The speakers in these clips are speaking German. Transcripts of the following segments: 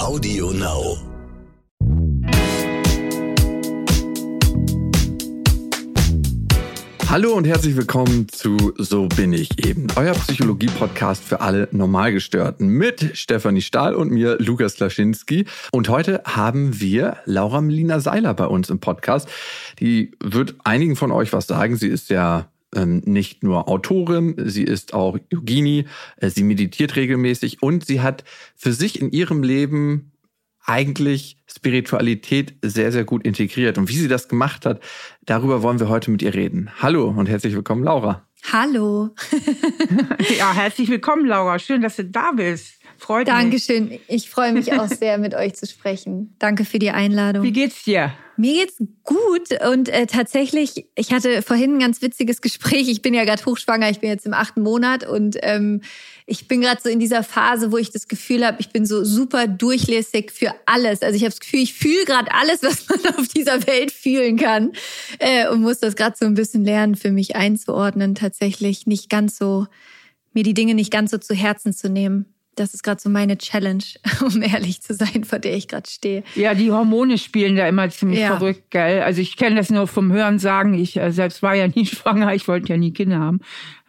Audio Now. Hallo und herzlich willkommen zu So bin ich eben, euer Psychologie-Podcast für alle Normalgestörten mit Stefanie Stahl und mir, Lukas Klaschinski. Und heute haben wir Laura Melina Seiler bei uns im Podcast. Die wird einigen von euch was sagen. Sie ist ja ähm, nicht nur Autorin, sie ist auch Yogini, äh, sie meditiert regelmäßig und sie hat für sich in ihrem Leben eigentlich Spiritualität sehr, sehr gut integriert. Und wie sie das gemacht hat, darüber wollen wir heute mit ihr reden. Hallo und herzlich willkommen, Laura. Hallo. ja, herzlich willkommen, Laura. Schön, dass du da bist. Freut Dankeschön. mich. Dankeschön. Ich freue mich auch sehr, mit euch zu sprechen. Danke für die Einladung. Wie geht's dir? Mir geht's gut und äh, tatsächlich, ich hatte vorhin ein ganz witziges Gespräch. Ich bin ja gerade hochschwanger, ich bin jetzt im achten Monat und ähm, ich bin gerade so in dieser Phase, wo ich das Gefühl habe, ich bin so super durchlässig für alles. Also ich habe das Gefühl, ich fühle gerade alles, was man auf dieser Welt fühlen kann äh, und muss das gerade so ein bisschen lernen, für mich einzuordnen. Tatsächlich nicht ganz so, mir die Dinge nicht ganz so zu Herzen zu nehmen das ist gerade so meine Challenge, um ehrlich zu sein, vor der ich gerade stehe. Ja, die Hormone spielen da immer ziemlich ja. verrückt, gell? Also ich kenne das nur vom Hören sagen. Ich äh, selbst war ja nie schwanger, ich wollte ja nie Kinder haben.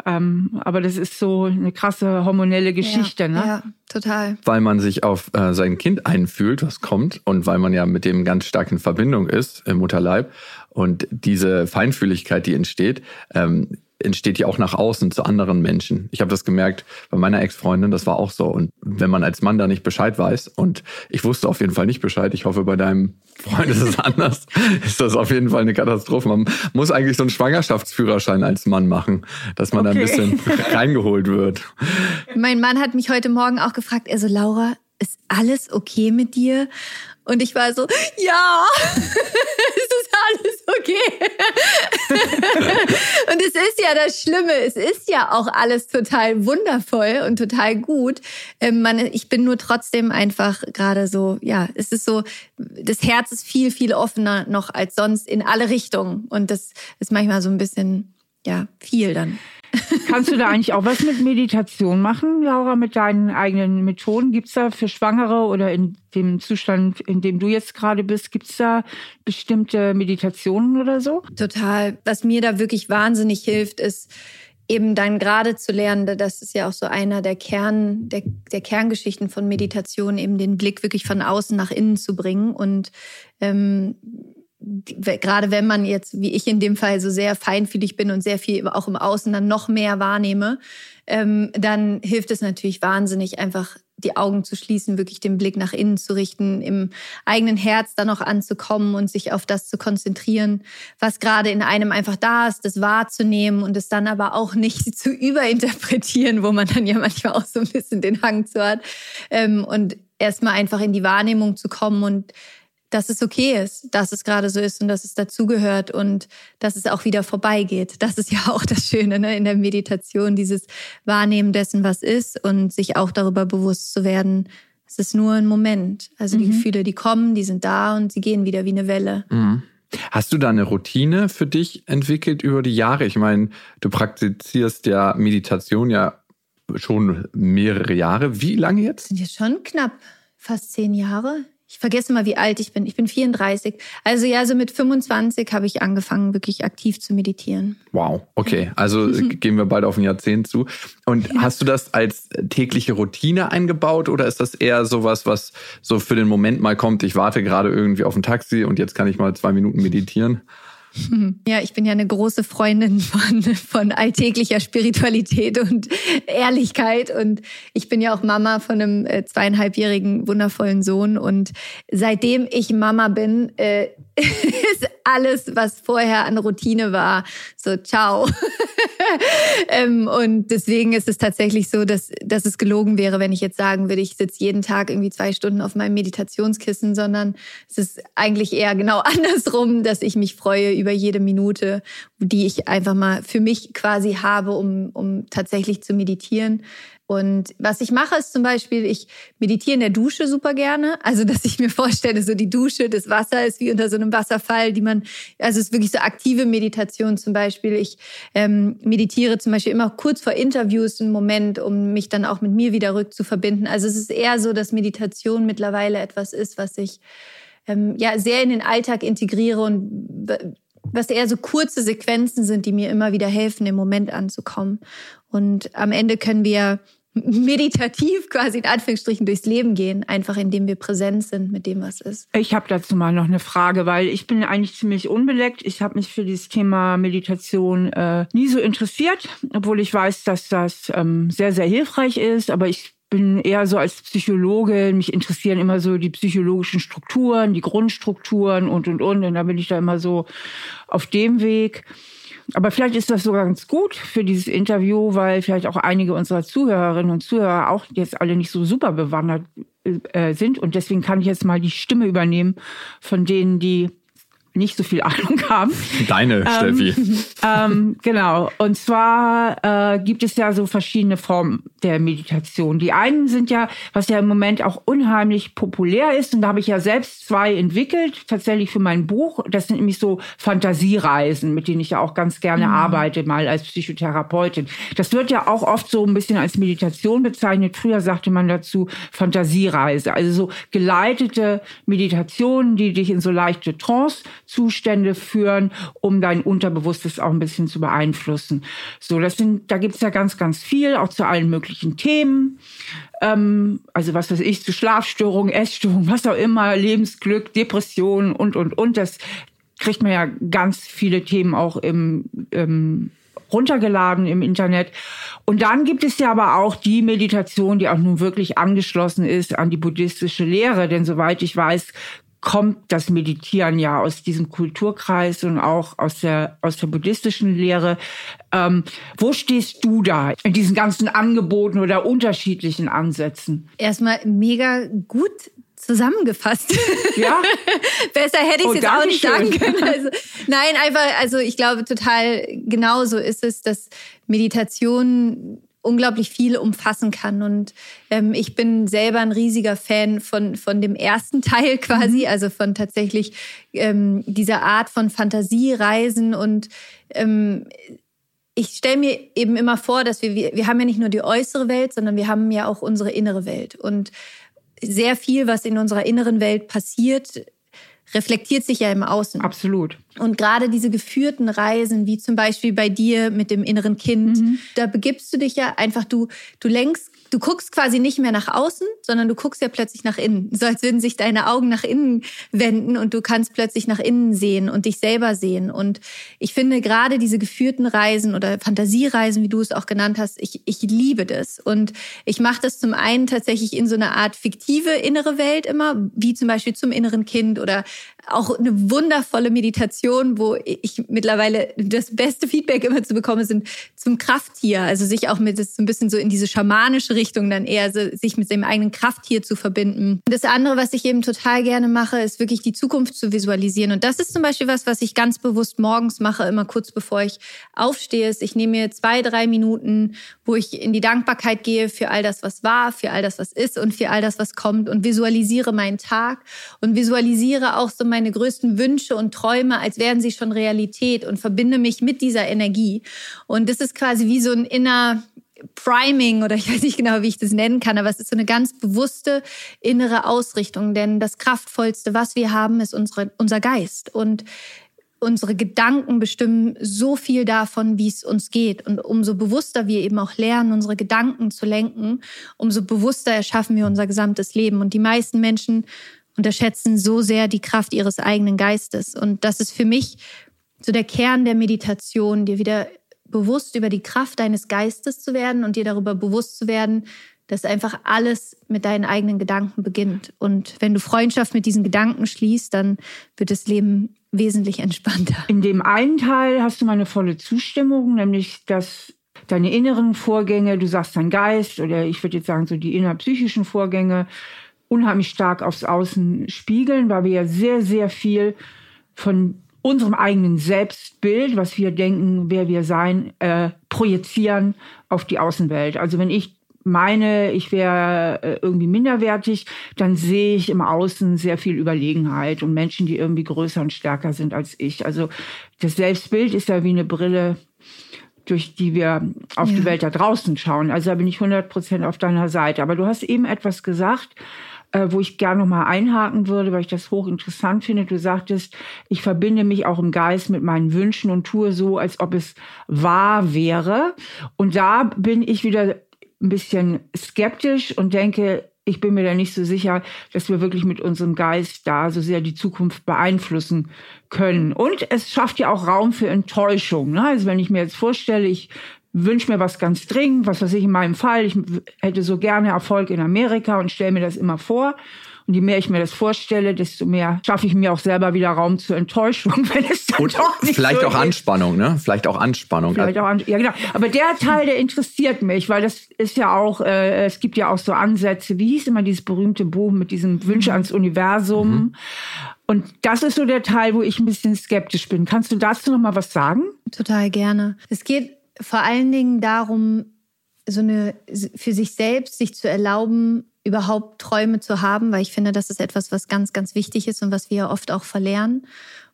Ähm, aber das ist so eine krasse hormonelle Geschichte, ja, ne? Ja, total. Weil man sich auf äh, sein Kind einfühlt, was kommt, und weil man ja mit dem ganz stark in Verbindung ist im Mutterleib und diese Feinfühligkeit, die entsteht, ähm, entsteht ja auch nach außen zu anderen Menschen. Ich habe das gemerkt bei meiner Ex-Freundin, das war auch so. Und wenn man als Mann da nicht Bescheid weiß, und ich wusste auf jeden Fall nicht Bescheid, ich hoffe, bei deinem Freund ist es anders, ist das auf jeden Fall eine Katastrophe. Man muss eigentlich so einen Schwangerschaftsführerschein als Mann machen, dass man okay. da ein bisschen reingeholt wird. Mein Mann hat mich heute Morgen auch gefragt, also Laura, ist alles okay mit dir? Und ich war so, ja, es ist alles okay. und es ist ja das Schlimme, es ist ja auch alles total wundervoll und total gut. Ähm, man, ich bin nur trotzdem einfach gerade so, ja, es ist so, das Herz ist viel, viel offener noch als sonst in alle Richtungen. Und das ist manchmal so ein bisschen, ja, viel dann. Kannst du da eigentlich auch was mit Meditation machen, Laura, mit deinen eigenen Methoden? Gibt es da für Schwangere oder in dem Zustand, in dem du jetzt gerade bist, gibt es da bestimmte Meditationen oder so? Total. Was mir da wirklich wahnsinnig hilft, ist eben dann gerade zu lernen, das ist ja auch so einer der Kern, der, der Kerngeschichten von Meditation, eben den Blick wirklich von außen nach innen zu bringen und ähm, gerade wenn man jetzt, wie ich in dem Fall, so sehr feinfühlig bin und sehr viel auch im Außen dann noch mehr wahrnehme, ähm, dann hilft es natürlich wahnsinnig, einfach die Augen zu schließen, wirklich den Blick nach innen zu richten, im eigenen Herz dann noch anzukommen und sich auf das zu konzentrieren, was gerade in einem einfach da ist, das wahrzunehmen und es dann aber auch nicht zu überinterpretieren, wo man dann ja manchmal auch so ein bisschen den Hang zu hat. Ähm, und erstmal einfach in die Wahrnehmung zu kommen und dass es okay ist, dass es gerade so ist und dass es dazugehört und dass es auch wieder vorbeigeht. Das ist ja auch das Schöne ne? in der Meditation, dieses Wahrnehmen dessen, was ist und sich auch darüber bewusst zu werden, es ist nur ein Moment. Also die mhm. Gefühle, die kommen, die sind da und sie gehen wieder wie eine Welle. Mhm. Hast du da eine Routine für dich entwickelt über die Jahre? Ich meine, du praktizierst ja Meditation ja schon mehrere Jahre. Wie lange jetzt? Das sind jetzt schon knapp fast zehn Jahre. Ich vergesse mal, wie alt ich bin. Ich bin 34. Also ja, so mit 25 habe ich angefangen, wirklich aktiv zu meditieren. Wow, okay. Also gehen wir bald auf ein Jahrzehnt zu. Und ja. hast du das als tägliche Routine eingebaut oder ist das eher sowas, was so für den Moment mal kommt, ich warte gerade irgendwie auf ein Taxi und jetzt kann ich mal zwei Minuten meditieren? Ja, ich bin ja eine große Freundin von, von alltäglicher Spiritualität und Ehrlichkeit. Und ich bin ja auch Mama von einem äh, zweieinhalbjährigen wundervollen Sohn. Und seitdem ich Mama bin, äh, ist alles, was vorher an Routine war, so ciao. ähm, und deswegen ist es tatsächlich so, dass, dass es gelogen wäre, wenn ich jetzt sagen würde, ich sitze jeden Tag irgendwie zwei Stunden auf meinem Meditationskissen, sondern es ist eigentlich eher genau andersrum, dass ich mich freue über jede Minute, die ich einfach mal für mich quasi habe, um, um tatsächlich zu meditieren. Und was ich mache, ist zum Beispiel, ich meditiere in der Dusche super gerne. Also, dass ich mir vorstelle, so die Dusche, das Wasser ist wie unter so einem Wasserfall, die man, also es ist wirklich so aktive Meditation zum Beispiel. Ich ähm, meditiere zum Beispiel immer kurz vor Interviews einen Moment, um mich dann auch mit mir wieder rückzuverbinden. Also es ist eher so, dass Meditation mittlerweile etwas ist, was ich ähm, ja sehr in den Alltag integriere und was eher so kurze Sequenzen sind, die mir immer wieder helfen, im Moment anzukommen. Und am Ende können wir meditativ quasi in Anführungsstrichen durchs Leben gehen, einfach indem wir präsent sind mit dem, was ist. Ich habe dazu mal noch eine Frage, weil ich bin eigentlich ziemlich unbeleckt. Ich habe mich für dieses Thema Meditation äh, nie so interessiert, obwohl ich weiß, dass das ähm, sehr, sehr hilfreich ist. Aber ich bin eher so als Psychologe, mich interessieren immer so die psychologischen Strukturen, die Grundstrukturen und, und, und. Und da bin ich da immer so auf dem Weg. Aber vielleicht ist das sogar ganz gut für dieses Interview, weil vielleicht auch einige unserer Zuhörerinnen und Zuhörer auch jetzt alle nicht so super bewandert äh, sind. Und deswegen kann ich jetzt mal die Stimme übernehmen von denen, die nicht so viel Ahnung haben. Deine, ähm, Steffi. Ähm, genau. Und zwar äh, gibt es ja so verschiedene Formen der Meditation. Die einen sind ja, was ja im Moment auch unheimlich populär ist, und da habe ich ja selbst zwei entwickelt, tatsächlich für mein Buch. Das sind nämlich so Fantasiereisen, mit denen ich ja auch ganz gerne mhm. arbeite, mal als Psychotherapeutin. Das wird ja auch oft so ein bisschen als Meditation bezeichnet. Früher sagte man dazu Fantasiereise. Also so geleitete Meditationen, die dich in so leichte Trance Zustände führen, um dein Unterbewusstes auch ein bisschen zu beeinflussen. So, das sind, da gibt's ja ganz, ganz viel, auch zu allen möglichen Themen. Ähm, also was weiß ich, zu Schlafstörungen, Essstörungen, was auch immer, Lebensglück, Depressionen und, und, und. Das kriegt man ja ganz viele Themen auch im, im runtergeladen im Internet. Und dann gibt es ja aber auch die Meditation, die auch nun wirklich angeschlossen ist an die buddhistische Lehre. Denn soweit ich weiß, kommt das Meditieren ja aus diesem Kulturkreis und auch aus der, aus der buddhistischen Lehre. Ähm, wo stehst du da in diesen ganzen Angeboten oder unterschiedlichen Ansätzen? Erstmal mega gut zusammengefasst. Ja. Besser hätte ich es oh, jetzt auch nicht sagen können. Also, nein, einfach, also ich glaube total genau so ist es, dass Meditation unglaublich viel umfassen kann. Und ähm, ich bin selber ein riesiger Fan von, von dem ersten Teil quasi, mhm. also von tatsächlich ähm, dieser Art von Fantasiereisen. Und ähm, ich stelle mir eben immer vor, dass wir, wir, wir haben ja nicht nur die äußere Welt, sondern wir haben ja auch unsere innere Welt. Und sehr viel, was in unserer inneren Welt passiert, reflektiert sich ja im Außen. Absolut. Und gerade diese geführten Reisen, wie zum Beispiel bei dir mit dem inneren Kind, mhm. da begibst du dich ja einfach, du, du lenkst du guckst quasi nicht mehr nach außen, sondern du guckst ja plötzlich nach innen. So als würden sich deine Augen nach innen wenden und du kannst plötzlich nach innen sehen und dich selber sehen. Und ich finde gerade diese geführten Reisen oder Fantasiereisen, wie du es auch genannt hast, ich, ich liebe das. Und ich mache das zum einen tatsächlich in so einer Art fiktive innere Welt immer, wie zum Beispiel zum inneren Kind oder auch eine wundervolle Meditation, wo ich mittlerweile das beste Feedback immer zu bekommen sind zum Krafttier. Also sich auch mit so ein bisschen so in diese schamanische Richtung dann eher so, sich mit dem eigenen Krafttier zu verbinden. Das andere, was ich eben total gerne mache, ist wirklich die Zukunft zu visualisieren. Und das ist zum Beispiel was, was ich ganz bewusst morgens mache, immer kurz bevor ich aufstehe. Ich nehme mir zwei, drei Minuten, wo ich in die Dankbarkeit gehe für all das, was war, für all das, was ist und für all das, was kommt und visualisiere meinen Tag und visualisiere auch so meine größten Wünsche und Träume, als wären sie schon Realität und verbinde mich mit dieser Energie. Und das ist quasi wie so ein inner Priming oder ich weiß nicht genau, wie ich das nennen kann, aber es ist so eine ganz bewusste innere Ausrichtung, denn das kraftvollste, was wir haben, ist unsere, unser Geist und unsere Gedanken bestimmen so viel davon, wie es uns geht. Und umso bewusster wir eben auch lernen, unsere Gedanken zu lenken, umso bewusster erschaffen wir unser gesamtes Leben. Und die meisten Menschen unterschätzen so sehr die Kraft ihres eigenen Geistes. Und das ist für mich so der Kern der Meditation, dir wieder bewusst über die Kraft deines Geistes zu werden und dir darüber bewusst zu werden, dass einfach alles mit deinen eigenen Gedanken beginnt. Und wenn du Freundschaft mit diesen Gedanken schließt, dann wird das Leben wesentlich entspannter. In dem einen Teil hast du meine volle Zustimmung, nämlich dass deine inneren Vorgänge, du sagst dein Geist oder ich würde jetzt sagen so die innerpsychischen Vorgänge, unheimlich stark aufs Außen spiegeln, weil wir ja sehr, sehr viel von unserem eigenen Selbstbild, was wir denken, wer wir sein, äh, projizieren auf die Außenwelt. Also wenn ich meine, ich wäre äh, irgendwie minderwertig, dann sehe ich im Außen sehr viel Überlegenheit und Menschen, die irgendwie größer und stärker sind als ich. Also das Selbstbild ist ja wie eine Brille, durch die wir auf ja. die Welt da draußen schauen. Also da bin ich 100 Prozent auf deiner Seite. Aber du hast eben etwas gesagt, äh, wo ich gerne nochmal einhaken würde, weil ich das hochinteressant finde. Du sagtest, ich verbinde mich auch im Geist mit meinen Wünschen und tue so, als ob es wahr wäre. Und da bin ich wieder ein bisschen skeptisch und denke, ich bin mir da nicht so sicher, dass wir wirklich mit unserem Geist da so sehr die Zukunft beeinflussen können. Und es schafft ja auch Raum für Enttäuschung. Ne? Also wenn ich mir jetzt vorstelle, ich wünsche mir was ganz dringend, was weiß ich in meinem Fall, ich hätte so gerne Erfolg in Amerika und stelle mir das immer vor. Und je mehr ich mir das vorstelle, desto mehr schaffe ich mir auch selber wieder Raum zur Enttäuschung, wenn es dann Und doch nicht vielleicht so auch ist. Anspannung, ne? Vielleicht auch Anspannung. Vielleicht auch an, ja, genau. Aber der Teil, der interessiert mich, weil das ist ja auch, äh, es gibt ja auch so Ansätze, wie hieß immer dieses berühmte Buch mit diesem Wünsche ans Universum. Und das ist so der Teil, wo ich ein bisschen skeptisch bin. Kannst du dazu noch mal was sagen? Total gerne. Es geht vor allen Dingen darum, so eine für sich selbst sich zu erlauben, überhaupt Träume zu haben, weil ich finde, das ist etwas, was ganz, ganz wichtig ist und was wir oft auch verlernen.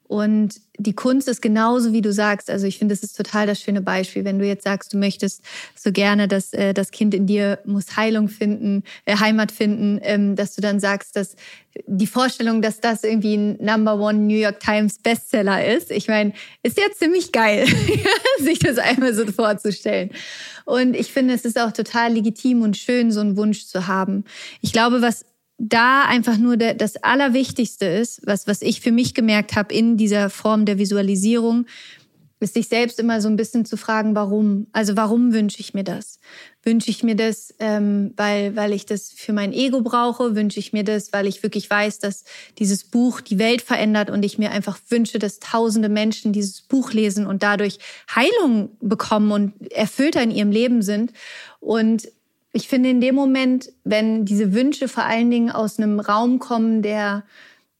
Und die Kunst ist genauso, wie du sagst. Also ich finde, das ist total das schöne Beispiel. Wenn du jetzt sagst, du möchtest so gerne, dass äh, das Kind in dir muss Heilung finden, äh, Heimat finden, ähm, dass du dann sagst, dass die Vorstellung, dass das irgendwie ein Number One New York Times Bestseller ist, ich meine, ist ja ziemlich geil, sich das einmal so vorzustellen. Und ich finde, es ist auch total legitim und schön, so einen Wunsch zu haben. Ich glaube, was da einfach nur der, das Allerwichtigste ist, was, was ich für mich gemerkt habe in dieser Form der Visualisierung, ist sich selbst immer so ein bisschen zu fragen, warum? Also warum wünsche ich mir das? Wünsche ich mir das, ähm, weil, weil ich das für mein Ego brauche? Wünsche ich mir das, weil ich wirklich weiß, dass dieses Buch die Welt verändert und ich mir einfach wünsche, dass tausende Menschen dieses Buch lesen und dadurch Heilung bekommen und erfüllter in ihrem Leben sind? Und ich finde in dem Moment, wenn diese Wünsche vor allen Dingen aus einem Raum kommen, der,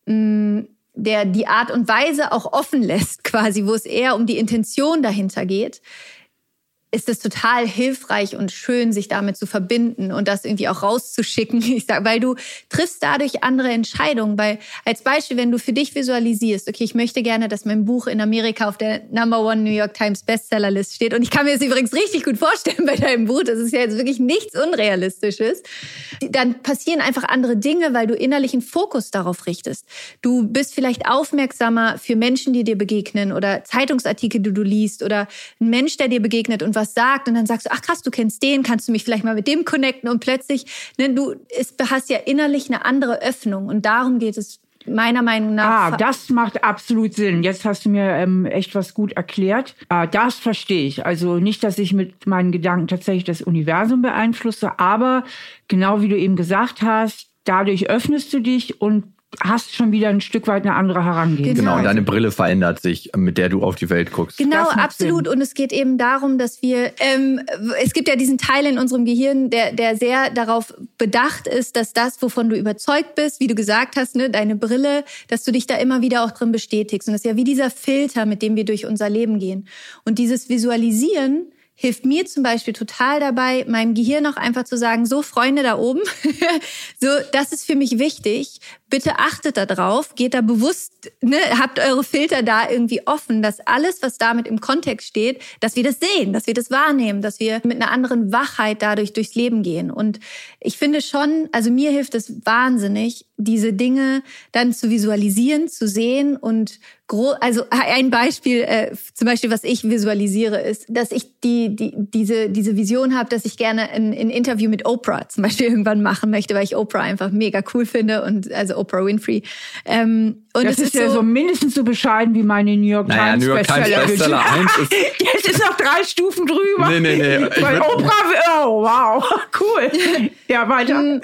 mh, der die Art und Weise auch offen lässt, quasi, wo es eher um die Intention dahinter geht, ist es total hilfreich und schön, sich damit zu verbinden und das irgendwie auch rauszuschicken. Ich sag, weil du triffst dadurch andere Entscheidungen. Weil als Beispiel, wenn du für dich visualisierst, okay, ich möchte gerne, dass mein Buch in Amerika auf der Number One New York Times Bestsellerlist steht. Und ich kann mir das übrigens richtig gut vorstellen bei deinem Buch. Das ist ja jetzt wirklich nichts Unrealistisches. Dann passieren einfach andere Dinge, weil du innerlichen Fokus darauf richtest. Du bist vielleicht aufmerksamer für Menschen, die dir begegnen oder Zeitungsartikel, die du liest oder ein Mensch, der dir begegnet und was sagt und dann sagst du, ach krass, du kennst den, kannst du mich vielleicht mal mit dem connecten und plötzlich, ne, du ist, hast ja innerlich eine andere Öffnung und darum geht es meiner Meinung nach. Ah, das macht absolut Sinn. Jetzt hast du mir ähm, echt was gut erklärt. Ah, das verstehe ich. Also nicht, dass ich mit meinen Gedanken tatsächlich das Universum beeinflusse, aber genau wie du eben gesagt hast, dadurch öffnest du dich und hast schon wieder ein Stück weit eine andere Herangehensweise. Genau, und deine Brille verändert sich, mit der du auf die Welt guckst. Genau, absolut. Sinn. Und es geht eben darum, dass wir, ähm, es gibt ja diesen Teil in unserem Gehirn, der, der sehr darauf bedacht ist, dass das, wovon du überzeugt bist, wie du gesagt hast, ne, deine Brille, dass du dich da immer wieder auch drin bestätigst. Und das ist ja wie dieser Filter, mit dem wir durch unser Leben gehen. Und dieses Visualisieren hilft mir zum Beispiel total dabei, meinem Gehirn auch einfach zu sagen, so Freunde da oben, so das ist für mich wichtig. Bitte achtet da drauf, geht da bewusst, ne, habt eure Filter da irgendwie offen, dass alles, was damit im Kontext steht, dass wir das sehen, dass wir das wahrnehmen, dass wir mit einer anderen Wachheit dadurch durchs Leben gehen. Und ich finde schon, also mir hilft es wahnsinnig, diese Dinge dann zu visualisieren, zu sehen und also ein Beispiel, äh, zum Beispiel, was ich visualisiere, ist, dass ich die, die diese diese Vision habe, dass ich gerne ein, ein Interview mit Oprah zum Beispiel irgendwann machen möchte, weil ich Oprah einfach mega cool finde und also Oprah Winfrey. Ähm, und das es ist, ja so mindestens so bescheiden wie meine New York Naja, Times New York Times Bestseller. Bestseller 1 ist. Jetzt ist noch drei Stufen drüber. Nee, nee, nee. Weil Oprah, oh wow, cool. Ja, weiter.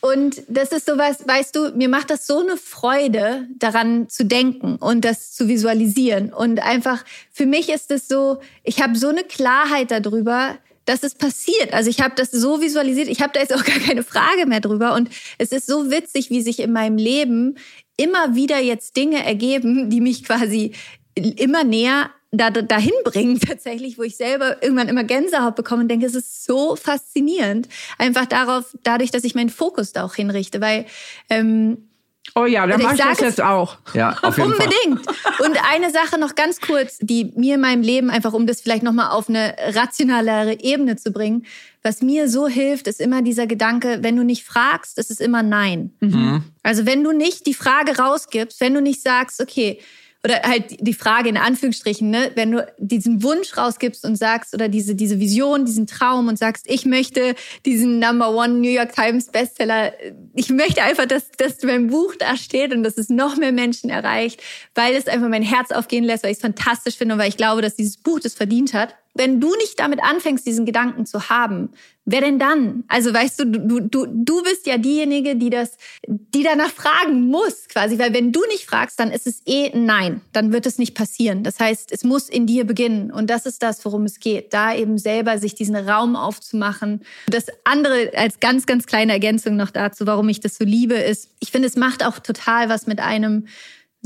Und das ist sowas, weißt du, mir macht das so eine Freude, daran zu denken und das zu visualisieren. Und einfach, für mich ist es so, ich habe so eine Klarheit darüber, dass es passiert. Also ich habe das so visualisiert, ich habe da jetzt auch gar keine Frage mehr drüber. Und es ist so witzig, wie sich in meinem Leben immer wieder jetzt Dinge ergeben, die mich quasi immer näher da, dahin bringen tatsächlich, wo ich selber irgendwann immer Gänsehaut bekomme und denke, es ist so faszinierend. Einfach darauf, dadurch, dass ich meinen Fokus da auch hinrichte, weil ähm, Oh ja, dann mache ich das jetzt auch. Ja, auf jeden Unbedingt. Fall. Und eine Sache noch ganz kurz, die mir in meinem Leben einfach, um das vielleicht nochmal auf eine rationalere Ebene zu bringen, was mir so hilft, ist immer dieser Gedanke, wenn du nicht fragst, ist es immer Nein. Mhm. Also wenn du nicht die Frage rausgibst, wenn du nicht sagst, okay, oder halt die Frage in Anführungsstrichen, ne, wenn du diesen Wunsch rausgibst und sagst oder diese diese Vision, diesen Traum und sagst, ich möchte diesen Number One New York Times Bestseller, ich möchte einfach, dass dass mein Buch da steht und dass es noch mehr Menschen erreicht, weil es einfach mein Herz aufgehen lässt, weil ich es fantastisch finde und weil ich glaube, dass dieses Buch das verdient hat wenn du nicht damit anfängst, diesen Gedanken zu haben, wer denn dann? Also weißt du, du, du, du bist ja diejenige, die das, die danach fragen muss, quasi, weil wenn du nicht fragst, dann ist es eh nein, dann wird es nicht passieren. Das heißt, es muss in dir beginnen und das ist das, worum es geht, da eben selber sich diesen Raum aufzumachen. Das andere als ganz, ganz kleine Ergänzung noch dazu, warum ich das so liebe, ist, ich finde, es macht auch total was mit einem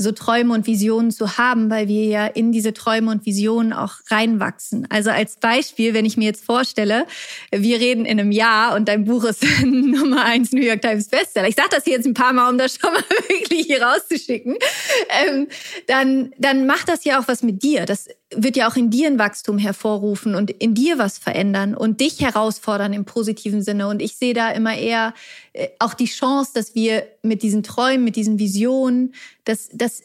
so Träume und Visionen zu haben, weil wir ja in diese Träume und Visionen auch reinwachsen. Also als Beispiel, wenn ich mir jetzt vorstelle, wir reden in einem Jahr und dein Buch ist Nummer eins New York Times Bestseller. Ich sage das jetzt ein paar Mal, um das schon mal wirklich hier rauszuschicken. Ähm, dann, dann macht das ja auch was mit dir. Das wird ja auch in dir ein Wachstum hervorrufen und in dir was verändern und dich herausfordern im positiven Sinne. Und ich sehe da immer eher äh, auch die Chance, dass wir mit diesen Träumen, mit diesen Visionen, das, das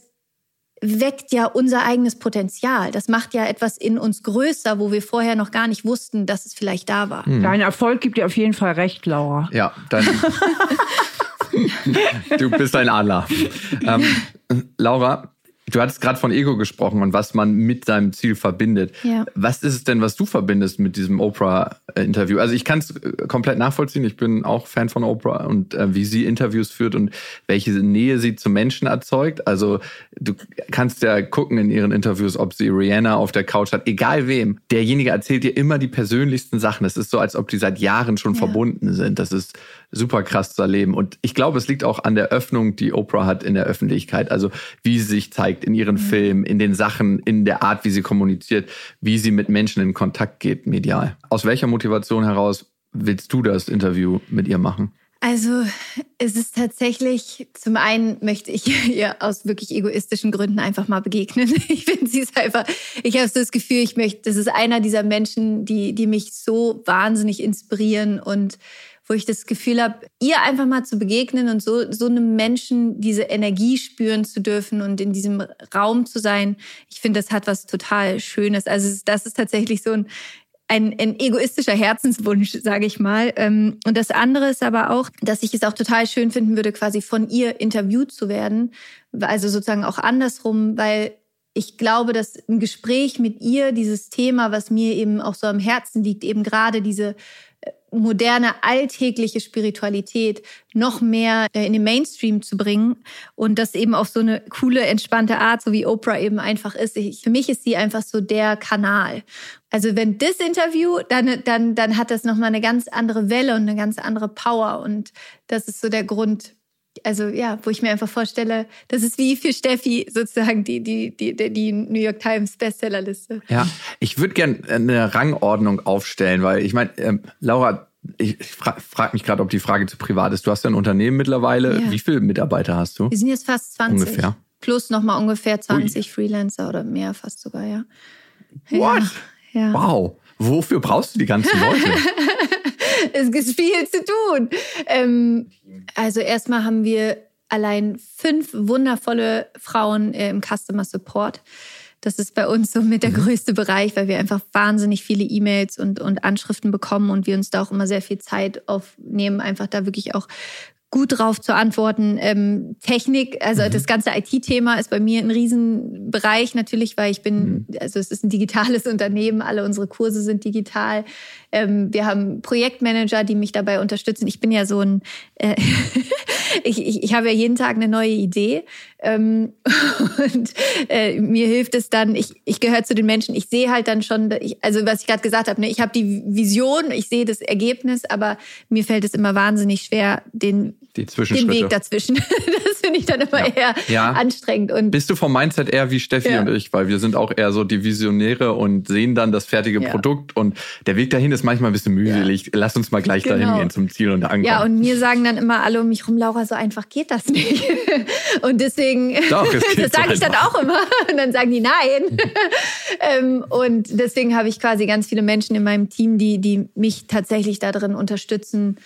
weckt ja unser eigenes Potenzial. Das macht ja etwas in uns größer, wo wir vorher noch gar nicht wussten, dass es vielleicht da war. Hm. Dein Erfolg gibt dir auf jeden Fall recht, Laura. Ja, dann. du bist ein Adler. Ähm, Laura, Du hattest gerade von Ego gesprochen und was man mit seinem Ziel verbindet. Ja. Was ist es denn, was du verbindest mit diesem Oprah-Interview? Also ich kann es äh, komplett nachvollziehen. Ich bin auch Fan von Oprah und äh, wie sie Interviews führt und welche Nähe sie zu Menschen erzeugt. Also du kannst ja gucken in ihren Interviews, ob sie Rihanna auf der Couch hat, egal wem. Derjenige erzählt dir immer die persönlichsten Sachen. Es ist so, als ob die seit Jahren schon ja. verbunden sind. Das ist super krass zu erleben. Und ich glaube, es liegt auch an der Öffnung, die Oprah hat in der Öffentlichkeit. Also wie sie sich zeigt in ihren mhm. Filmen, in den Sachen, in der Art, wie sie kommuniziert, wie sie mit Menschen in Kontakt geht, medial. Aus welcher Motivation heraus willst du das Interview mit ihr machen? Also es ist tatsächlich, zum einen möchte ich ihr aus wirklich egoistischen Gründen einfach mal begegnen. Ich finde, sie ist einfach, ich habe so das Gefühl, ich möchte, das ist einer dieser Menschen, die, die mich so wahnsinnig inspirieren und wo ich das Gefühl habe, ihr einfach mal zu begegnen und so, so einem Menschen diese Energie spüren zu dürfen und in diesem Raum zu sein. Ich finde, das hat was total Schönes. Also das ist tatsächlich so ein, ein, ein egoistischer Herzenswunsch, sage ich mal. Ähm, und das andere ist aber auch, dass ich es auch total schön finden würde, quasi von ihr interviewt zu werden. Also sozusagen auch andersrum, weil ich glaube, dass ein Gespräch mit ihr dieses Thema, was mir eben auch so am Herzen liegt, eben gerade diese moderne, alltägliche Spiritualität noch mehr äh, in den Mainstream zu bringen und das eben auf so eine coole, entspannte Art, so wie Oprah eben einfach ist. Ich, für mich ist sie einfach so der Kanal. Also wenn das Interview, dann, dann, dann hat das nochmal eine ganz andere Welle und eine ganz andere Power und das ist so der Grund, also ja, wo ich mir einfach vorstelle, das ist wie für Steffi sozusagen die, die, die, die New York Times Bestsellerliste. Ja, ich würde gerne eine Rangordnung aufstellen, weil ich meine, ähm, Laura, ich, ich frage frag mich gerade, ob die Frage zu privat ist. Du hast ja ein Unternehmen mittlerweile. Ja. Wie viele Mitarbeiter hast du? Wir sind jetzt fast 20. Ungefähr. Plus nochmal ungefähr 20 Ui. Freelancer oder mehr fast sogar, ja. What? Ja. Wow. Wofür brauchst du die ganzen Leute? es gibt viel zu tun. Ähm, also erstmal haben wir allein fünf wundervolle Frauen äh, im Customer Support. Das ist bei uns so mit der mhm. größte Bereich, weil wir einfach wahnsinnig viele E-Mails und, und Anschriften bekommen und wir uns da auch immer sehr viel Zeit aufnehmen, einfach da wirklich auch gut drauf zu antworten. Ähm, Technik, also mhm. das ganze IT-Thema ist bei mir ein Riesenbereich natürlich, weil ich bin, mhm. also es ist ein digitales Unternehmen, alle unsere Kurse sind digital. Ähm, wir haben Projektmanager, die mich dabei unterstützen. Ich bin ja so ein, äh, ich, ich, ich habe ja jeden Tag eine neue Idee ähm, und äh, mir hilft es dann, ich, ich gehöre zu den Menschen, ich sehe halt dann schon, ich, also was ich gerade gesagt habe, ne, ich habe die Vision, ich sehe das Ergebnis, aber mir fällt es immer wahnsinnig schwer, den, den Weg dazwischen. Das finde ich dann immer ja. eher ja. anstrengend. Und Bist du vom Mindset eher wie Steffi ja. und ich, weil wir sind auch eher so die Visionäre und sehen dann das fertige Produkt und der Weg dahin ist manchmal ein bisschen mühselig. Lass uns mal gleich genau. dahin gehen zum Ziel und ankommen. Ja, und mir sagen dann immer alle um mich rum, Laura, so einfach geht das nicht. und deswegen, Doch, das sage ich dann auch immer. Und dann sagen die nein. ähm, und deswegen habe ich quasi ganz viele Menschen in meinem Team, die, die mich tatsächlich darin unterstützen,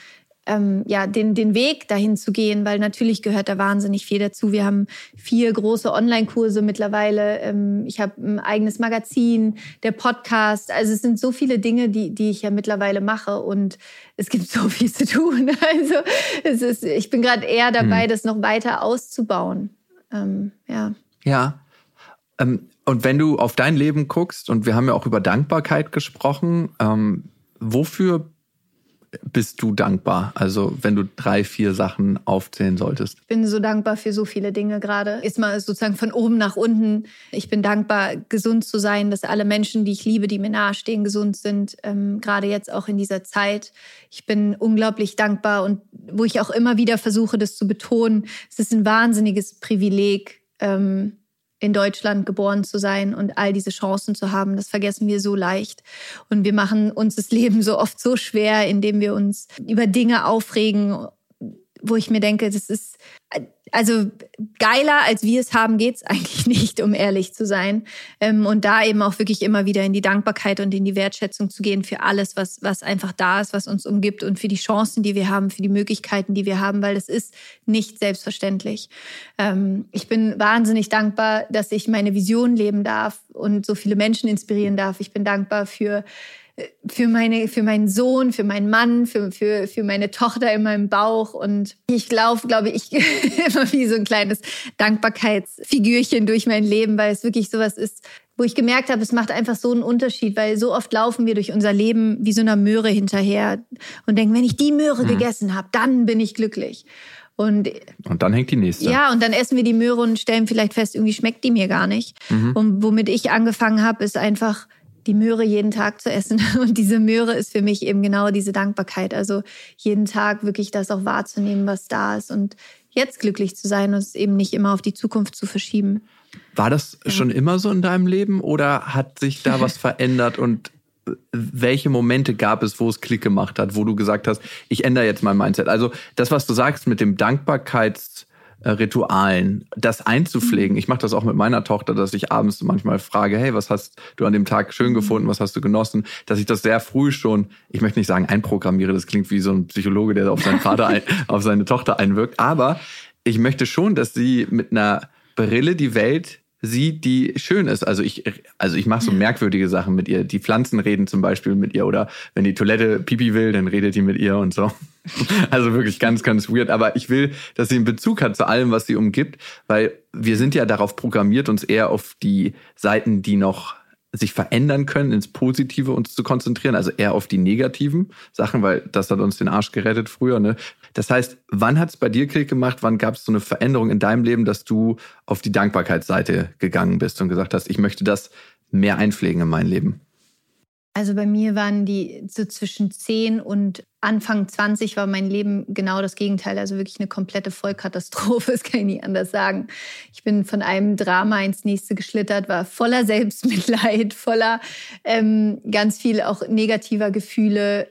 ähm, ja, den, den Weg dahin zu gehen, weil natürlich gehört da wahnsinnig viel dazu. Wir haben vier große Online-Kurse mittlerweile. Ähm, ich habe ein eigenes Magazin, der Podcast. Also es sind so viele Dinge, die, die ich ja mittlerweile mache und es gibt so viel zu tun. Also es ist, ich bin gerade eher dabei, hm. das noch weiter auszubauen. Ähm, ja. Ja. Ähm, und wenn du auf dein Leben guckst, und wir haben ja auch über Dankbarkeit gesprochen, ähm, wofür bist du dankbar? Also wenn du drei, vier Sachen aufzählen solltest. Ich bin so dankbar für so viele Dinge gerade. Ist mal sozusagen von oben nach unten. Ich bin dankbar, gesund zu sein, dass alle Menschen, die ich liebe, die mir nahestehen, gesund sind. Ähm, gerade jetzt auch in dieser Zeit. Ich bin unglaublich dankbar und wo ich auch immer wieder versuche, das zu betonen, es ist ein wahnsinniges Privileg, ähm, in Deutschland geboren zu sein und all diese Chancen zu haben, das vergessen wir so leicht. Und wir machen uns das Leben so oft so schwer, indem wir uns über Dinge aufregen, wo ich mir denke, das ist also geiler als wir es haben, geht's eigentlich nicht, um ehrlich zu sein. Ähm, und da eben auch wirklich immer wieder in die Dankbarkeit und in die Wertschätzung zu gehen für alles, was, was einfach da ist, was uns umgibt und für die Chancen, die wir haben, für die Möglichkeiten, die wir haben, weil das ist nicht selbstverständlich. Ähm, ich bin wahnsinnig dankbar, dass ich meine Vision leben darf und so viele Menschen inspirieren darf. Ich bin dankbar für für meine, für meinen Sohn, für meinen Mann, für, für, für meine Tochter in meinem Bauch. Und ich laufe, glaube ich, immer wie so ein kleines Dankbarkeitsfigürchen durch mein Leben, weil es wirklich sowas ist, wo ich gemerkt habe, es macht einfach so einen Unterschied, weil so oft laufen wir durch unser Leben wie so einer Möhre hinterher und denken, wenn ich die Möhre mhm. gegessen habe, dann bin ich glücklich. Und, und dann hängt die nächste. Ja, und dann essen wir die Möhre und stellen vielleicht fest, irgendwie schmeckt die mir gar nicht. Mhm. Und womit ich angefangen habe, ist einfach die Möhre jeden Tag zu essen. Und diese Möhre ist für mich eben genau diese Dankbarkeit. Also jeden Tag wirklich das auch wahrzunehmen, was da ist und jetzt glücklich zu sein und es eben nicht immer auf die Zukunft zu verschieben. War das ja. schon immer so in deinem Leben oder hat sich da was verändert und welche Momente gab es, wo es Klick gemacht hat, wo du gesagt hast, ich ändere jetzt mein Mindset? Also das, was du sagst mit dem Dankbarkeits äh, Ritualen, das einzupflegen. Mhm. Ich mache das auch mit meiner Tochter, dass ich abends manchmal frage, hey, was hast du an dem Tag schön mhm. gefunden, was hast du genossen? Dass ich das sehr früh schon, ich möchte nicht sagen einprogrammiere, das klingt wie so ein Psychologe, der auf seinen Vater, ein, auf seine Tochter einwirkt, aber ich möchte schon, dass sie mit einer Brille die Welt sieht, die schön ist. Also ich, also ich mache so merkwürdige Sachen mit ihr. Die Pflanzen reden zum Beispiel mit ihr oder wenn die Toilette Pipi will, dann redet die mit ihr und so. Also wirklich ganz, ganz weird. Aber ich will, dass sie einen Bezug hat zu allem, was sie umgibt, weil wir sind ja darauf programmiert, uns eher auf die Seiten, die noch sich verändern können, ins Positive uns zu konzentrieren, also eher auf die negativen Sachen, weil das hat uns den Arsch gerettet früher. Ne? Das heißt, wann hat es bei dir Klick gemacht? Wann gab es so eine Veränderung in deinem Leben, dass du auf die Dankbarkeitsseite gegangen bist und gesagt hast, ich möchte das mehr einpflegen in mein Leben? Also bei mir waren die so zwischen 10 und Anfang 20 war mein Leben genau das Gegenteil. Also wirklich eine komplette Vollkatastrophe, das kann ich nicht anders sagen. Ich bin von einem Drama ins nächste geschlittert, war voller Selbstmitleid, voller ähm, ganz viel auch negativer Gefühle.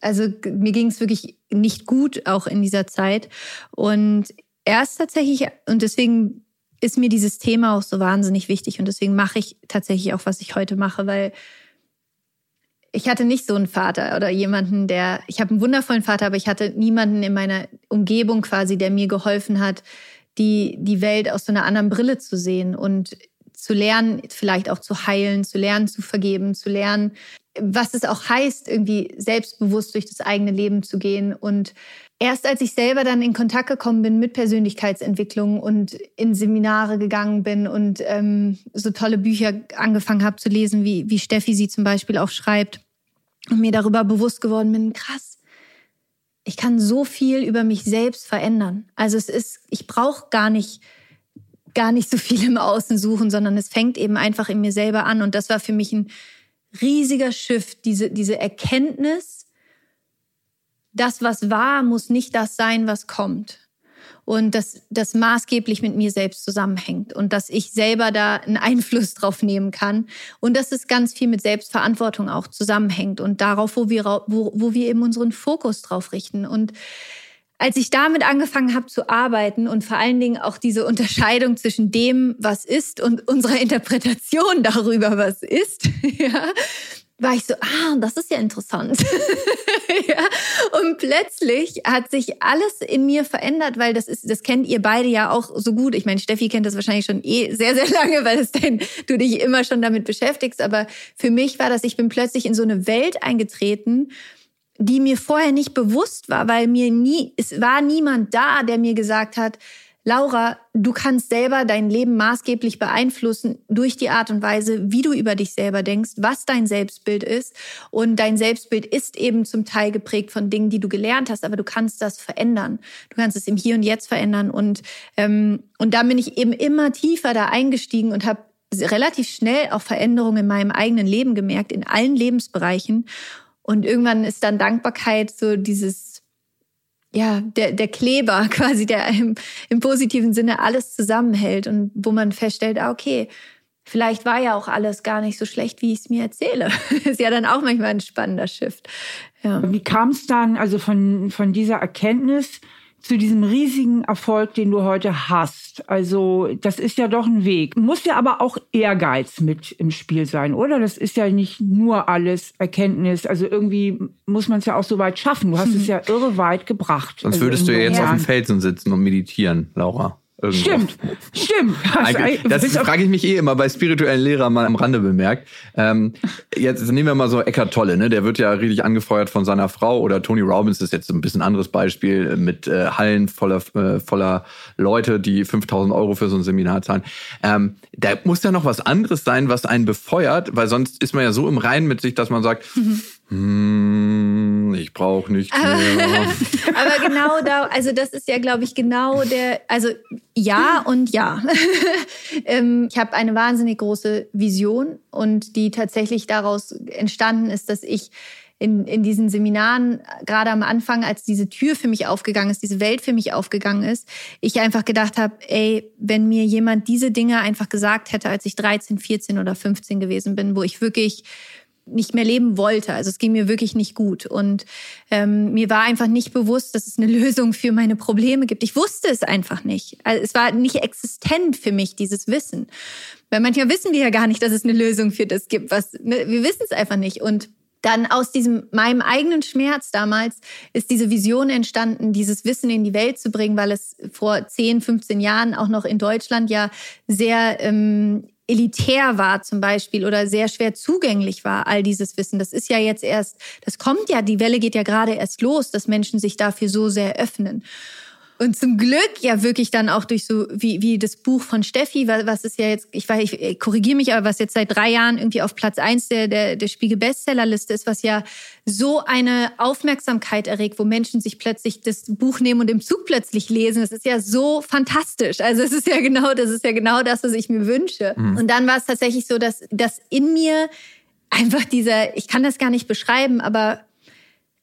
Also mir ging es wirklich nicht gut auch in dieser Zeit. Und erst tatsächlich, und deswegen ist mir dieses Thema auch so wahnsinnig wichtig und deswegen mache ich tatsächlich auch, was ich heute mache, weil ich hatte nicht so einen Vater oder jemanden, der, ich habe einen wundervollen Vater, aber ich hatte niemanden in meiner Umgebung quasi, der mir geholfen hat, die, die Welt aus so einer anderen Brille zu sehen und zu lernen, vielleicht auch zu heilen, zu lernen, zu vergeben, zu lernen, was es auch heißt, irgendwie selbstbewusst durch das eigene Leben zu gehen. Und erst als ich selber dann in Kontakt gekommen bin mit Persönlichkeitsentwicklung und in Seminare gegangen bin und ähm, so tolle Bücher angefangen habe zu lesen, wie, wie Steffi sie zum Beispiel auch schreibt, und mir darüber bewusst geworden bin, krass, ich kann so viel über mich selbst verändern. Also es ist, ich brauche gar nicht gar nicht so viel im Außen suchen, sondern es fängt eben einfach in mir selber an. Und das war für mich ein riesiger Shift, diese, diese Erkenntnis, das, was war, muss nicht das sein, was kommt. und dass das maßgeblich mit mir selbst zusammenhängt und dass ich selber da einen Einfluss drauf nehmen kann und dass es ganz viel mit Selbstverantwortung auch zusammenhängt und darauf, wo wir, wo, wo wir eben unseren Fokus drauf richten. Und als ich damit angefangen habe zu arbeiten und vor allen Dingen auch diese Unterscheidung zwischen dem, was ist und unserer Interpretation darüber, was ist, ja, war ich so, ah, das ist ja interessant. ja. Und plötzlich hat sich alles in mir verändert, weil das ist, das kennt ihr beide ja auch so gut. Ich meine, Steffi kennt das wahrscheinlich schon eh sehr, sehr lange, weil es denn, du dich immer schon damit beschäftigst. Aber für mich war das, ich bin plötzlich in so eine Welt eingetreten, die mir vorher nicht bewusst war, weil mir nie, es war niemand da, der mir gesagt hat, Laura, du kannst selber dein Leben maßgeblich beeinflussen durch die Art und Weise, wie du über dich selber denkst, was dein Selbstbild ist. Und dein Selbstbild ist eben zum Teil geprägt von Dingen, die du gelernt hast, aber du kannst das verändern. Du kannst es im Hier und Jetzt verändern. Und, ähm, und da bin ich eben immer tiefer da eingestiegen und habe relativ schnell auch Veränderungen in meinem eigenen Leben gemerkt, in allen Lebensbereichen. Und irgendwann ist dann Dankbarkeit so dieses ja, der, der Kleber quasi, der im, im positiven Sinne alles zusammenhält und wo man feststellt, ah, okay, vielleicht war ja auch alles gar nicht so schlecht, wie ich es mir erzähle. ist ja dann auch manchmal ein spannender Shift. Ja. Wie kam es dann also von, von dieser Erkenntnis zu diesem riesigen Erfolg, den du heute hast. Also das ist ja doch ein Weg. Muss ja aber auch Ehrgeiz mit im Spiel sein, oder? Das ist ja nicht nur alles Erkenntnis. Also irgendwie muss man es ja auch so weit schaffen. Du hast es ja irre weit gebracht. Sonst also würdest du ja jetzt auf dem Felsen sitzen und meditieren, Laura. Irgendwo. Stimmt, stimmt. Das frage ich mich eh immer bei spirituellen Lehrern mal am Rande bemerkt. Ähm, jetzt nehmen wir mal so Eckart Tolle, ne? der wird ja richtig angefeuert von seiner Frau oder Tony Robbins ist jetzt ein bisschen anderes Beispiel mit äh, Hallen voller, äh, voller Leute, die 5000 Euro für so ein Seminar zahlen. Ähm, da muss ja noch was anderes sein, was einen befeuert, weil sonst ist man ja so im Reinen mit sich, dass man sagt, mhm hm, ich brauche nicht mehr. Aber genau da, also das ist ja, glaube ich, genau der, also ja und ja. Ähm, ich habe eine wahnsinnig große Vision und die tatsächlich daraus entstanden ist, dass ich in, in diesen Seminaren, gerade am Anfang, als diese Tür für mich aufgegangen ist, diese Welt für mich aufgegangen ist, ich einfach gedacht habe, ey, wenn mir jemand diese Dinge einfach gesagt hätte, als ich 13, 14 oder 15 gewesen bin, wo ich wirklich nicht mehr leben wollte. Also es ging mir wirklich nicht gut. Und ähm, mir war einfach nicht bewusst, dass es eine Lösung für meine Probleme gibt. Ich wusste es einfach nicht. Also es war nicht existent für mich, dieses Wissen. Weil manchmal wissen wir ja gar nicht, dass es eine Lösung für das gibt. Was, ne? Wir wissen es einfach nicht. Und dann aus diesem meinem eigenen Schmerz damals ist diese Vision entstanden, dieses Wissen in die Welt zu bringen, weil es vor 10, 15 Jahren auch noch in Deutschland ja sehr ähm, elitär war zum Beispiel oder sehr schwer zugänglich war, all dieses Wissen. Das ist ja jetzt erst, das kommt ja, die Welle geht ja gerade erst los, dass Menschen sich dafür so sehr öffnen. Und zum Glück ja wirklich dann auch durch so wie, wie das Buch von Steffi, was ist ja jetzt, ich weiß, ich korrigiere mich, aber was jetzt seit drei Jahren irgendwie auf Platz eins der, der, der Spiegel Bestsellerliste ist, was ja so eine Aufmerksamkeit erregt, wo Menschen sich plötzlich das Buch nehmen und im Zug plötzlich lesen. Das ist ja so fantastisch. Also es ist ja genau, das ist ja genau das, was ich mir wünsche. Mhm. Und dann war es tatsächlich so, dass, dass in mir einfach dieser, ich kann das gar nicht beschreiben, aber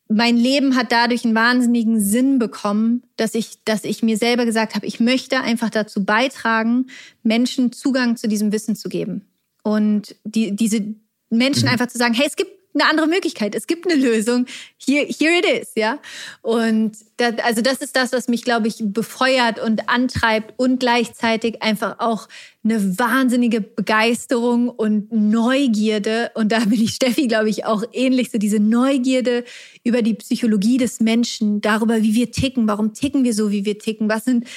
mein Leben hat dadurch einen wahnsinnigen Sinn bekommen, dass ich, dass ich mir selber gesagt habe, ich möchte einfach dazu beitragen, Menschen Zugang zu diesem Wissen zu geben. Und die, diese Menschen mhm. einfach zu sagen, hey, es gibt eine andere Möglichkeit. Es gibt eine Lösung. Here, here it is, ja. Und das, also das ist das, was mich, glaube ich, befeuert und antreibt und gleichzeitig einfach auch eine wahnsinnige Begeisterung und Neugierde. Und da bin ich Steffi, glaube ich, auch ähnlich so diese Neugierde über die Psychologie des Menschen, darüber, wie wir ticken, warum ticken wir so, wie wir ticken, was sind,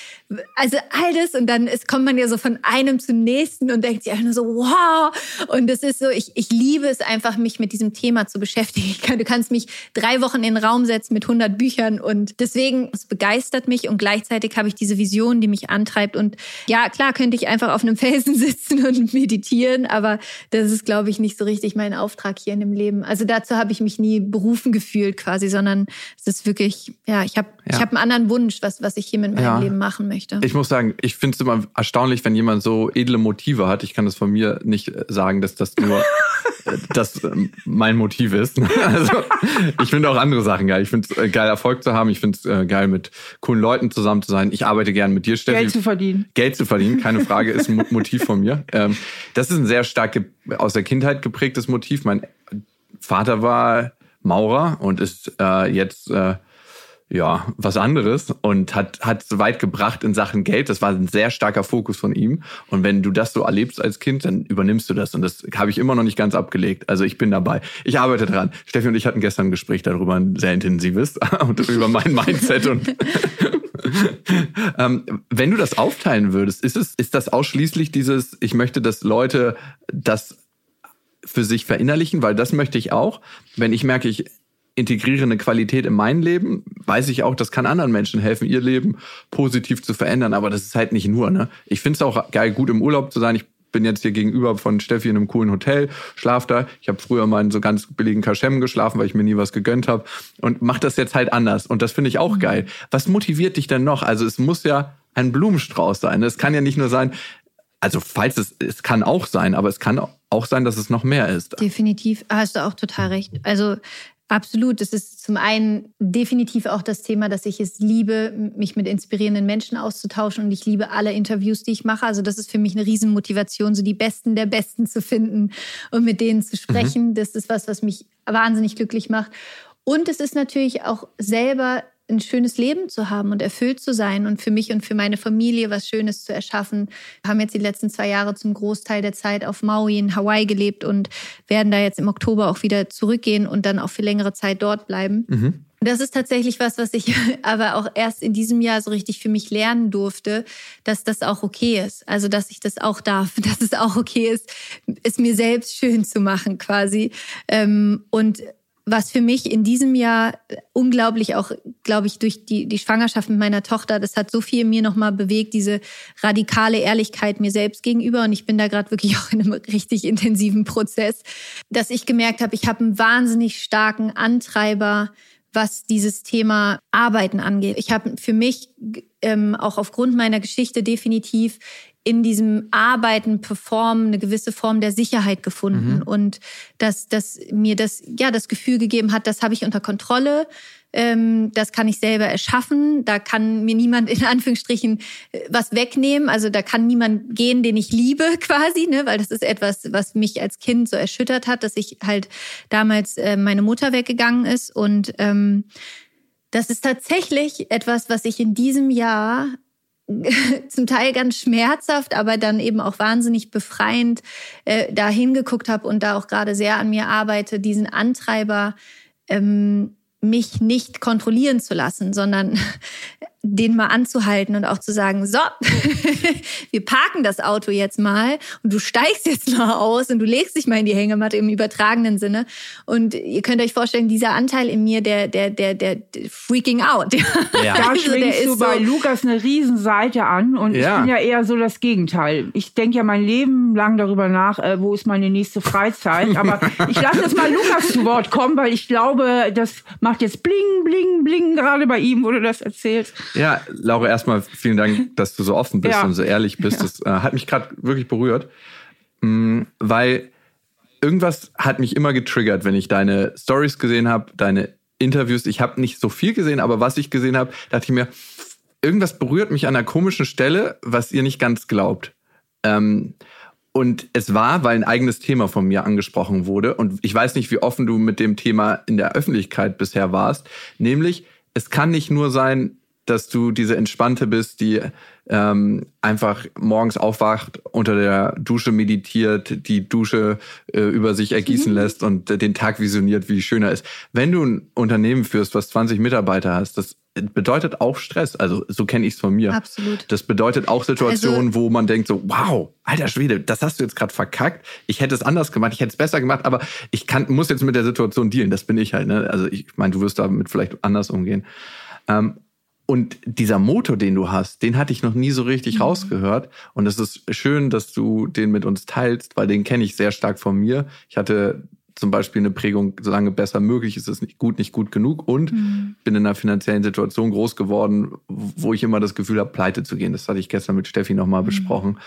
also all das. Und dann ist, kommt man ja so von einem zum nächsten und denkt sich einfach nur so, wow. Und das ist so, ich, ich liebe es einfach, mich mit diesem Thema zu beschäftigen. Du kannst mich drei Wochen in den Raum setzen mit 100 Büchern und deswegen, es begeistert mich und gleichzeitig habe ich diese Vision, die mich antreibt. Und ja, klar könnte ich einfach auf einem Felsen sitzen und meditieren, aber das ist, glaube ich, nicht so richtig mein Auftrag hier in dem Leben. Also dazu habe ich mich nie berufen gefühlt quasi, sondern es ist wirklich, ja, ich habe ja. ich hab einen anderen Wunsch, was, was ich hier mit meinem ja. Leben machen möchte. Ich muss sagen, ich finde es immer erstaunlich, wenn jemand so edle Motive hat. Ich kann das von mir nicht sagen, dass das nur das mein Motiv ist. Also ich finde auch andere Sachen geil. Ich finde es geil, Erfolg zu haben. Ich finde es geil, mit coolen Leuten zusammen zu sein. Ich arbeite gern mit dir, Steffi. Geld zu verdienen. Geld zu verdienen, keine Frage, ist ein Motiv von mir. Ähm, das ist ein sehr stark aus der Kindheit geprägtes Motiv. Mein Vater war Maurer und ist äh, jetzt äh, ja, was anderes und hat hat so weit gebracht in Sachen Geld. Das war ein sehr starker Fokus von ihm. Und wenn du das so erlebst als Kind, dann übernimmst du das. Und das habe ich immer noch nicht ganz abgelegt. Also ich bin dabei. Ich arbeite dran. Steffi und ich hatten gestern ein Gespräch darüber, ein sehr intensives, und über mein Mindset und ähm, wenn du das aufteilen würdest, ist es, ist das ausschließlich dieses, ich möchte, dass Leute das für sich verinnerlichen, weil das möchte ich auch. Wenn ich merke, ich integriere eine Qualität in mein Leben, weiß ich auch, das kann anderen Menschen helfen, ihr Leben positiv zu verändern. Aber das ist halt nicht nur. Ne? Ich finde es auch geil, gut im Urlaub zu sein. Ich bin jetzt hier gegenüber von Steffi in einem coolen Hotel, schlaf da. Ich habe früher mal in so ganz billigen Kaschem geschlafen, weil ich mir nie was gegönnt habe und mach das jetzt halt anders. Und das finde ich auch mhm. geil. Was motiviert dich denn noch? Also es muss ja ein Blumenstrauß sein. Es kann ja nicht nur sein, also falls es, es kann auch sein, aber es kann auch sein, dass es noch mehr ist. Definitiv, hast du auch total recht. Also Absolut. Es ist zum einen definitiv auch das Thema, dass ich es liebe, mich mit inspirierenden Menschen auszutauschen und ich liebe alle Interviews, die ich mache. Also das ist für mich eine Riesenmotivation, so die Besten der Besten zu finden und mit denen zu sprechen. Mhm. Das ist was, was mich wahnsinnig glücklich macht. Und es ist natürlich auch selber ein schönes Leben zu haben und erfüllt zu sein und für mich und für meine Familie was Schönes zu erschaffen. Wir haben jetzt die letzten zwei Jahre zum Großteil der Zeit auf Maui in Hawaii gelebt und werden da jetzt im Oktober auch wieder zurückgehen und dann auch für längere Zeit dort bleiben. Mhm. Das ist tatsächlich was, was ich aber auch erst in diesem Jahr so richtig für mich lernen durfte, dass das auch okay ist. Also, dass ich das auch darf, dass es auch okay ist, es mir selbst schön zu machen quasi. Ähm, und was für mich in diesem Jahr unglaublich auch, glaube ich, durch die, die Schwangerschaft mit meiner Tochter, das hat so viel in mir nochmal bewegt, diese radikale Ehrlichkeit mir selbst gegenüber. Und ich bin da gerade wirklich auch in einem richtig intensiven Prozess, dass ich gemerkt habe, ich habe einen wahnsinnig starken Antreiber, was dieses Thema Arbeiten angeht. Ich habe für mich ähm, auch aufgrund meiner Geschichte definitiv in diesem Arbeiten, Performen eine gewisse Form der Sicherheit gefunden mhm. und dass, dass mir das ja das Gefühl gegeben hat, das habe ich unter Kontrolle. Ähm, das kann ich selber erschaffen. Da kann mir niemand in Anführungsstrichen äh, was wegnehmen. Also da kann niemand gehen, den ich liebe quasi, ne? weil das ist etwas, was mich als Kind so erschüttert hat, dass ich halt damals äh, meine Mutter weggegangen ist und ähm, das ist tatsächlich etwas, was ich in diesem Jahr zum Teil ganz schmerzhaft, aber dann eben auch wahnsinnig befreiend äh, da hingeguckt habe und da auch gerade sehr an mir arbeite, diesen Antreiber ähm, mich nicht kontrollieren zu lassen, sondern den mal anzuhalten und auch zu sagen, so, wir parken das Auto jetzt mal und du steigst jetzt mal aus und du legst dich mal in die Hängematte im übertragenen Sinne. Und ihr könnt euch vorstellen, dieser Anteil in mir, der, der, der, der freaking out. Ja. Da also, schwingst du bei so Lukas eine Riesenseite an und ja. ich bin ja eher so das Gegenteil. Ich denke ja mein Leben lang darüber nach, äh, wo ist meine nächste Freizeit. Aber ich lasse jetzt mal Lukas zu Wort kommen, weil ich glaube, das macht jetzt bling, bling, bling gerade bei ihm, wo du das erzählst. Ja, Laura, erstmal vielen Dank, dass du so offen bist ja. und so ehrlich bist. Ja. Das äh, hat mich gerade wirklich berührt, mh, mm, weil irgendwas hat mich immer getriggert, wenn ich deine Stories gesehen habe, deine Interviews. Ich habe nicht so viel gesehen, aber was ich gesehen habe, dachte ich mir, irgendwas berührt mich an einer komischen Stelle, was ihr nicht ganz glaubt. Ähm, und es war, weil ein eigenes Thema von mir angesprochen wurde. Und ich weiß nicht, wie offen du mit dem Thema in der Öffentlichkeit bisher warst. Nämlich, es kann nicht nur sein, dass du diese Entspannte bist, die ähm, einfach morgens aufwacht, unter der Dusche meditiert, die Dusche äh, über sich ergießen mhm. lässt und äh, den Tag visioniert, wie schöner ist. Wenn du ein Unternehmen führst, was 20 Mitarbeiter hast, das bedeutet auch Stress. Also so kenne ich es von mir. Absolut. Das bedeutet auch Situationen, also, wo man denkt so, wow, alter Schwede, das hast du jetzt gerade verkackt. Ich hätte es anders gemacht, ich hätte es besser gemacht, aber ich kann, muss jetzt mit der Situation dealen. Das bin ich halt. Ne? Also ich meine, du wirst damit vielleicht anders umgehen. Ähm, und dieser Motor, den du hast, den hatte ich noch nie so richtig mhm. rausgehört. Und es ist schön, dass du den mit uns teilst, weil den kenne ich sehr stark von mir. Ich hatte zum Beispiel eine Prägung, solange besser möglich ist, ist nicht gut, nicht gut genug. Und mhm. bin in einer finanziellen Situation groß geworden, wo ich immer das Gefühl habe, pleite zu gehen. Das hatte ich gestern mit Steffi nochmal mhm. besprochen.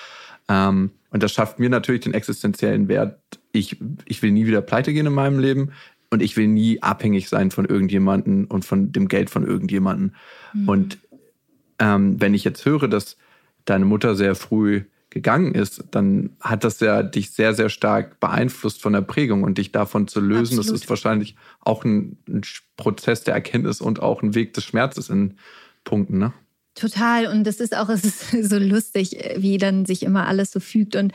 Ähm, und das schafft mir natürlich den existenziellen Wert ich, ich will nie wieder pleite gehen in meinem Leben und ich will nie abhängig sein von irgendjemanden und von dem Geld von irgendjemanden. Mhm. Und ähm, wenn ich jetzt höre, dass deine Mutter sehr früh gegangen ist, dann hat das ja dich sehr, sehr stark beeinflusst von der Prägung und dich davon zu lösen. Absolut. Das ist wahrscheinlich auch ein, ein, Prozess der Erkenntnis und auch ein Weg des Schmerzes in Punkten, ne? Total. Und das ist auch, es ist so lustig, wie dann sich immer alles so fügt. Und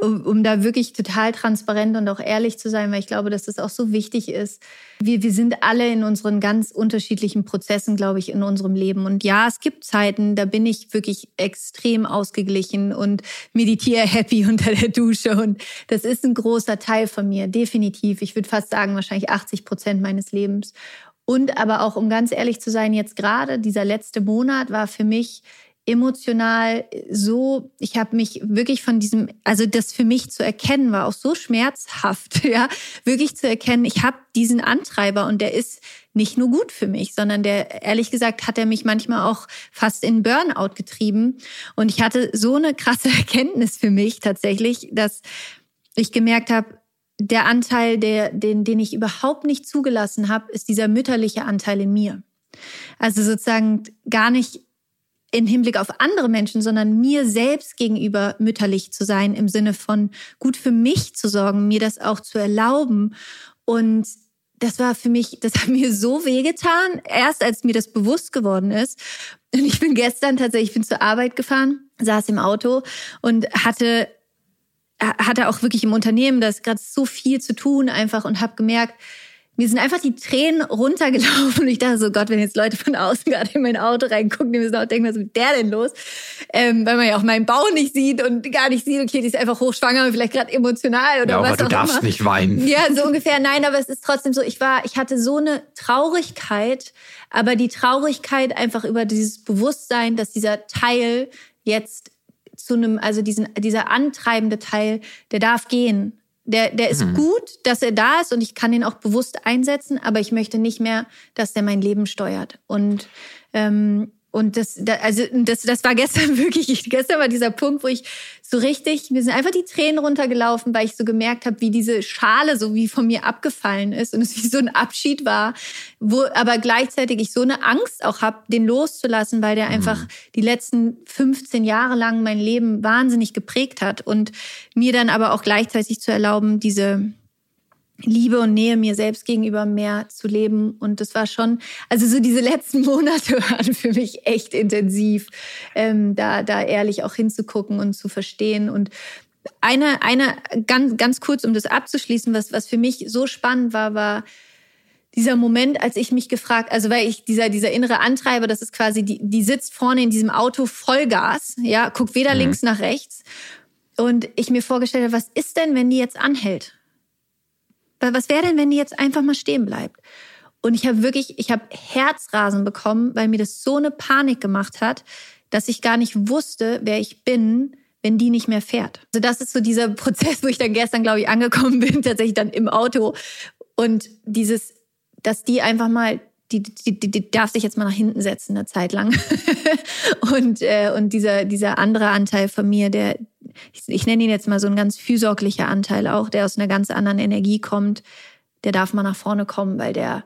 um, um da wirklich total transparent und auch ehrlich zu sein, weil ich glaube, dass das auch so wichtig ist. Wir, wir sind alle in unseren ganz unterschiedlichen Prozessen, glaube ich, in unserem Leben. Und ja, es gibt Zeiten, da bin ich wirklich extrem ausgeglichen und meditiere happy unter der Dusche. Und das ist ein großer Teil von mir, definitiv. Ich würde fast sagen, wahrscheinlich 80 Prozent meines Lebens. Und aber auch, um ganz ehrlich zu sein, jetzt gerade dieser letzte Monat war für mich emotional so, ich habe mich wirklich von diesem, also das für mich zu erkennen war auch so schmerzhaft, ja, wirklich zu erkennen, ich habe diesen Antreiber und der ist nicht nur gut für mich, sondern der, ehrlich gesagt, hat er mich manchmal auch fast in Burnout getrieben. Und ich hatte so eine krasse Erkenntnis für mich tatsächlich, dass ich gemerkt habe, der Anteil, der, den, den ich überhaupt nicht zugelassen habe, ist dieser mütterliche Anteil in mir. Also sozusagen gar nicht im Hinblick auf andere Menschen, sondern mir selbst gegenüber mütterlich zu sein, im Sinne von gut für mich zu sorgen, mir das auch zu erlauben. Und das war für mich, das hat mir so wehgetan, erst als mir das bewusst geworden ist. Und ich bin gestern tatsächlich, ich bin zur Arbeit gefahren, saß im Auto und hatte hatte auch wirklich im Unternehmen das gerade so viel zu tun einfach und habe gemerkt, mir sind einfach die Tränen runtergelaufen und ich dachte so, Gott, wenn jetzt Leute von außen gerade in mein Auto reingucken, die müssen auch denken, was ist mit der denn los? Ähm, weil man ja auch meinen Bauch nicht sieht und gar nicht sieht, okay, die ist einfach hochschwanger und vielleicht gerade emotional oder ja, was aber auch du darfst immer. nicht weinen. Ja, so ungefähr. Nein, aber es ist trotzdem so, ich war, ich hatte so eine Traurigkeit, aber die Traurigkeit einfach über dieses Bewusstsein, dass dieser Teil jetzt zu einem, also diesen, dieser antreibende Teil, der darf gehen. Der, der ist mhm. gut, dass er da ist und ich kann ihn auch bewusst einsetzen, aber ich möchte nicht mehr, dass der mein Leben steuert. Und ähm, und das, also das, das war gestern wirklich, gestern war dieser Punkt, wo ich so richtig, mir sind einfach die Tränen runtergelaufen, weil ich so gemerkt habe, wie diese Schale so wie von mir abgefallen ist und es wie so ein Abschied war, wo aber gleichzeitig ich so eine Angst auch habe, den loszulassen, weil der einfach mhm. die letzten 15 Jahre lang mein Leben wahnsinnig geprägt hat und mir dann aber auch gleichzeitig zu erlauben, diese Liebe und Nähe mir selbst gegenüber mehr zu leben. Und das war schon, also so diese letzten Monate waren für mich echt intensiv, ähm, da, da ehrlich auch hinzugucken und zu verstehen. Und eine, eine ganz, ganz kurz, um das abzuschließen, was, was für mich so spannend war, war dieser Moment, als ich mich gefragt, also weil ich dieser, dieser innere Antreiber, das ist quasi, die, die sitzt vorne in diesem Auto Vollgas, ja, guckt weder mhm. links nach rechts. Und ich mir vorgestellt habe, was ist denn, wenn die jetzt anhält? Was wäre denn, wenn die jetzt einfach mal stehen bleibt? Und ich habe wirklich, ich habe Herzrasen bekommen, weil mir das so eine Panik gemacht hat, dass ich gar nicht wusste, wer ich bin, wenn die nicht mehr fährt. Also das ist so dieser Prozess, wo ich dann gestern, glaube ich, angekommen bin, tatsächlich dann im Auto. Und dieses, dass die einfach mal, die, die, die, die darf sich jetzt mal nach hinten setzen, eine Zeit lang. und, äh, und dieser, dieser andere Anteil von mir, der, ich, ich nenne ihn jetzt mal so ein ganz fürsorglicher Anteil auch, der aus einer ganz anderen Energie kommt, der darf mal nach vorne kommen, weil der,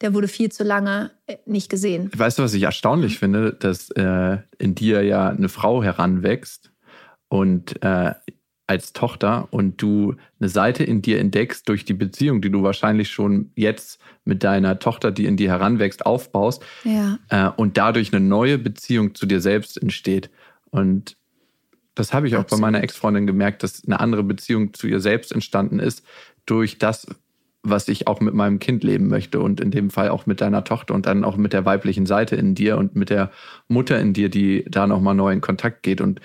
der wurde viel zu lange äh, nicht gesehen. Weißt du, was ich erstaunlich finde, dass äh, in dir ja eine Frau heranwächst und äh, als Tochter und du eine Seite in dir entdeckst durch die Beziehung, die du wahrscheinlich schon jetzt mit deiner Tochter, die in dir heranwächst, aufbaust ja. äh, und dadurch eine neue Beziehung zu dir selbst entsteht. Und das habe ich auch Absolut. bei meiner Ex-Freundin gemerkt, dass eine andere Beziehung zu ihr selbst entstanden ist durch das, was ich auch mit meinem Kind leben möchte und in dem Fall auch mit deiner Tochter und dann auch mit der weiblichen Seite in dir und mit der Mutter in dir, die da nochmal neu in Kontakt geht. Und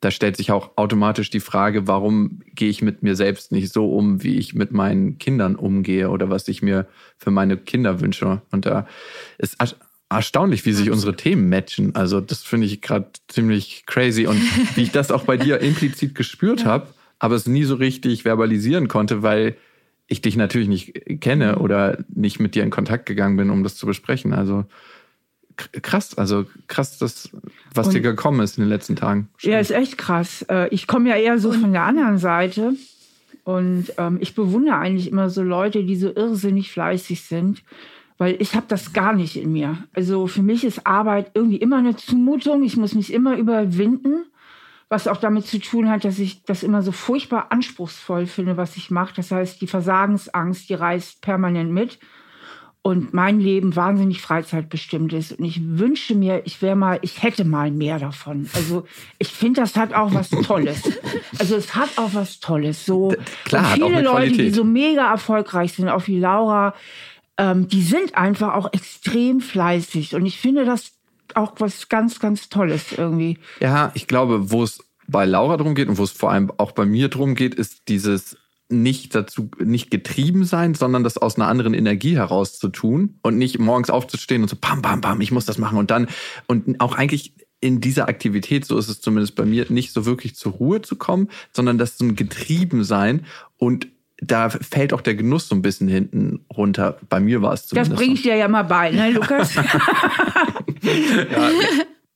da stellt sich auch automatisch die Frage, warum gehe ich mit mir selbst nicht so um, wie ich mit meinen Kindern umgehe oder was ich mir für meine Kinder wünsche. Und da ist erstaunlich, wie sich unsere Themen matchen. Also das finde ich gerade ziemlich crazy und wie ich das auch bei dir implizit gespürt ja. habe, aber es nie so richtig verbalisieren konnte, weil ich dich natürlich nicht kenne mhm. oder nicht mit dir in Kontakt gegangen bin, um das zu besprechen. Also krass, also krass, das, was und, dir gekommen ist in den letzten Tagen. Ja, ist echt krass. Äh, ich komme ja eher so von der anderen Seite. Und ähm, ich bewundere eigentlich immer so Leute, die so irrsinnig fleißig sind, weil ich habe das gar nicht in mir. Also für mich ist Arbeit irgendwie immer eine Zumutung. Ich muss mich immer überwinden, was auch damit zu tun hat, dass ich das immer so furchtbar anspruchsvoll finde, was ich mache. Das heißt, die Versagensangst, die reißt permanent mit und mein Leben wahnsinnig freizeitbestimmt ist. Und ich wünsche mir, ich wäre mal, ich hätte mal mehr davon. Also ich finde, das hat auch was Tolles. Also es hat auch was Tolles. So Klar, und viele Leute, Qualität. die so mega erfolgreich sind, auch wie Laura, ähm, die sind einfach auch extrem fleißig. Und ich finde das auch was ganz, ganz Tolles irgendwie. Ja, ich glaube, wo es bei Laura drum geht und wo es vor allem auch bei mir drum geht, ist dieses nicht dazu, nicht getrieben sein, sondern das aus einer anderen Energie heraus zu tun und nicht morgens aufzustehen und so, pam, pam, pam, ich muss das machen und dann, und auch eigentlich in dieser Aktivität, so ist es zumindest bei mir, nicht so wirklich zur Ruhe zu kommen, sondern das so ein Getriebensein und da fällt auch der Genuss so ein bisschen hinten runter. Bei mir war es zumindest. Das bringe ich dir ja mal bei, ne, Lukas? ja.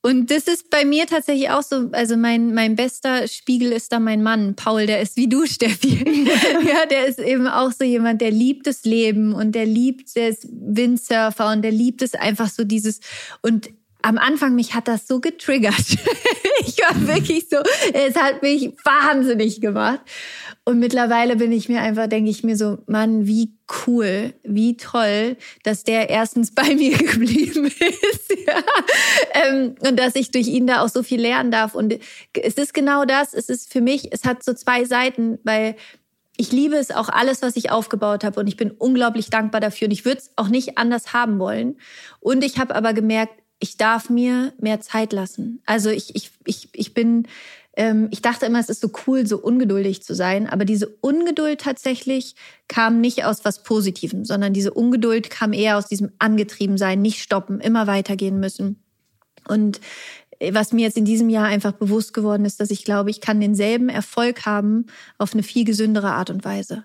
Und das ist bei mir tatsächlich auch so, also mein, mein bester Spiegel ist da mein Mann, Paul, der ist wie du, Steffi. ja, der ist eben auch so jemand, der liebt das Leben und der liebt, der ist Windsurfer und der liebt es einfach so dieses, und am Anfang mich hat das so getriggert. ich war wirklich so, es hat mich wahnsinnig gemacht. Und mittlerweile bin ich mir einfach, denke ich mir so, Mann, wie cool, wie toll, dass der erstens bei mir geblieben ist. ja. Ähm, und dass ich durch ihn da auch so viel lernen darf. Und es ist genau das, es ist für mich, es hat so zwei Seiten, weil ich liebe es auch alles, was ich aufgebaut habe und ich bin unglaublich dankbar dafür und ich würde es auch nicht anders haben wollen. Und ich habe aber gemerkt, ich darf mir mehr Zeit lassen. Also ich, ich, ich, ich bin ähm, ich dachte immer, es ist so cool, so ungeduldig zu sein. Aber diese Ungeduld tatsächlich kam nicht aus was Positivem, sondern diese Ungeduld kam eher aus diesem Angetriebensein, nicht stoppen, immer weitergehen müssen. Und äh, was mir jetzt in diesem Jahr einfach bewusst geworden ist, dass ich glaube, ich kann denselben Erfolg haben auf eine viel gesündere Art und Weise.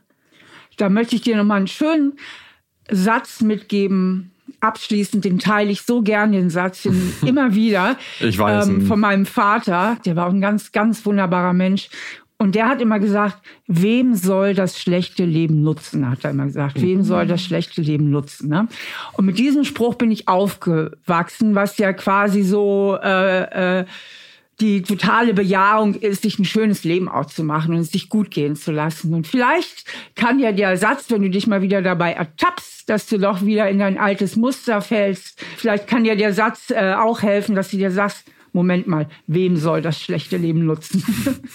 Da möchte ich dir nochmal einen schönen Satz mitgeben, abschließend, den teile ich so gern, den Satz den immer wieder. Ich weiß. Ähm, von meinem Vater, der war auch ein ganz, ganz wunderbarer Mensch. Und der hat immer gesagt, wem soll das schlechte Leben nutzen, hat er immer gesagt. Wem soll das schlechte Leben nutzen? Ne? Und mit diesem Spruch bin ich aufgewachsen, was ja quasi so äh, äh, die totale Bejahung ist, sich ein schönes Leben auszumachen und es sich gut gehen zu lassen. Und vielleicht kann ja der Satz, wenn du dich mal wieder dabei ertappst, dass du doch wieder in dein altes Muster fällst, vielleicht kann dir der Satz äh, auch helfen, dass du dir sagst, Moment mal, wem soll das schlechte Leben nutzen?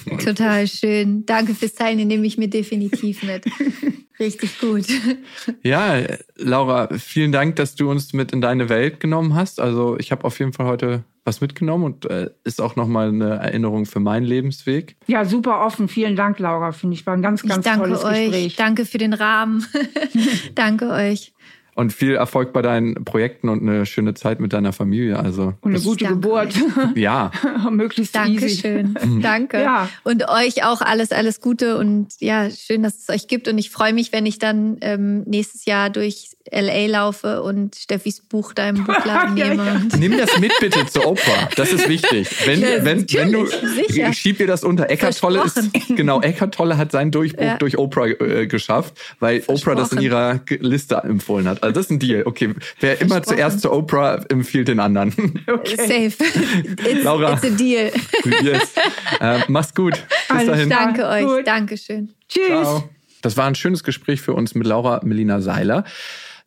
Total schön. Danke fürs Teilen, den nehme ich mir definitiv mit. Richtig gut. Ja, Laura, vielen Dank, dass du uns mit in deine Welt genommen hast. Also ich habe auf jeden Fall heute was mitgenommen und äh, ist auch nochmal eine Erinnerung für meinen Lebensweg. Ja, super offen. Vielen Dank, Laura. Finde ich war ein ganz, ganz ich danke tolles euch. Gespräch. Danke für den Rahmen. danke euch. Und viel Erfolg bei deinen Projekten und eine schöne Zeit mit deiner Familie. Also und eine gute Geburt. Ja. Möglichst Dankeschön. easy. Danke. Ja. Und euch auch alles, alles Gute und ja, schön, dass es euch gibt. Und ich freue mich, wenn ich dann ähm, nächstes Jahr durch LA laufe und Steffis Buch da im Buchladen ja, nehme. Ja. Nimm das mit bitte zur Oprah. Das ist wichtig. Wenn, ja, wenn, wenn du sicher. schieb dir das unter. Eckart Tolle ist genau. Eckart Tolle hat seinen Durchbruch durch Oprah äh, geschafft, weil Oprah das in ihrer Liste empfohlen hat. Also das ist ein Deal. Okay, wer immer zuerst zu Oprah empfiehlt den anderen. Okay. Safe. It's, Laura, it's a deal. Yes. Äh, mach's gut. Bis Alles dahin. Danke euch. Gut. Dankeschön. Tschüss. Ciao. Das war ein schönes Gespräch für uns mit Laura Melina Seiler.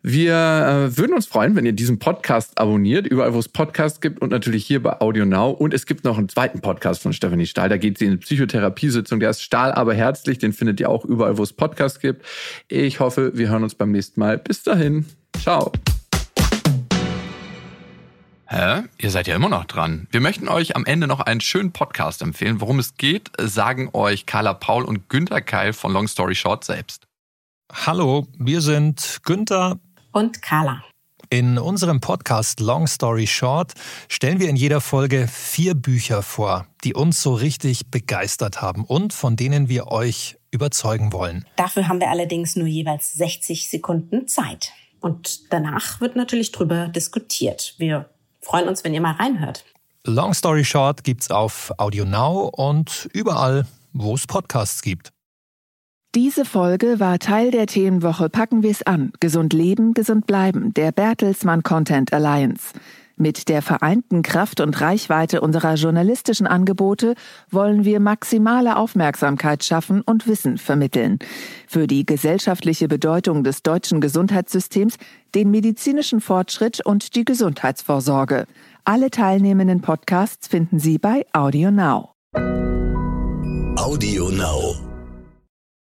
Wir äh, würden uns freuen, wenn ihr diesen Podcast abonniert, überall wo es Podcasts gibt und natürlich hier bei Audio Now. Und es gibt noch einen zweiten Podcast von Stephanie Stahl. Da geht sie in eine Psychotherapiesitzung. Der ist Stahl aber herzlich. Den findet ihr auch überall, wo es Podcasts gibt. Ich hoffe, wir hören uns beim nächsten Mal. Bis dahin. Ciao. Hä? Ihr seid ja immer noch dran. Wir möchten euch am Ende noch einen schönen Podcast empfehlen. Worum es geht, sagen euch Carla Paul und Günter Keil von Long Story Short selbst. Hallo, wir sind Günther und Carla. In unserem Podcast Long Story Short stellen wir in jeder Folge vier Bücher vor, die uns so richtig begeistert haben und von denen wir euch überzeugen wollen. Dafür haben wir allerdings nur jeweils 60 Sekunden Zeit. Und danach wird natürlich drüber diskutiert. Wir freuen uns, wenn ihr mal reinhört. Long Story Short gibt's auf Audio Now und überall, wo es Podcasts gibt. Diese Folge war Teil der Themenwoche Packen wir's an. Gesund leben, gesund bleiben, der Bertelsmann Content Alliance. Mit der vereinten Kraft und Reichweite unserer journalistischen Angebote wollen wir maximale Aufmerksamkeit schaffen und Wissen vermitteln. Für die gesellschaftliche Bedeutung des deutschen Gesundheitssystems, den medizinischen Fortschritt und die Gesundheitsvorsorge. Alle teilnehmenden Podcasts finden Sie bei Audio Now. Audio Now.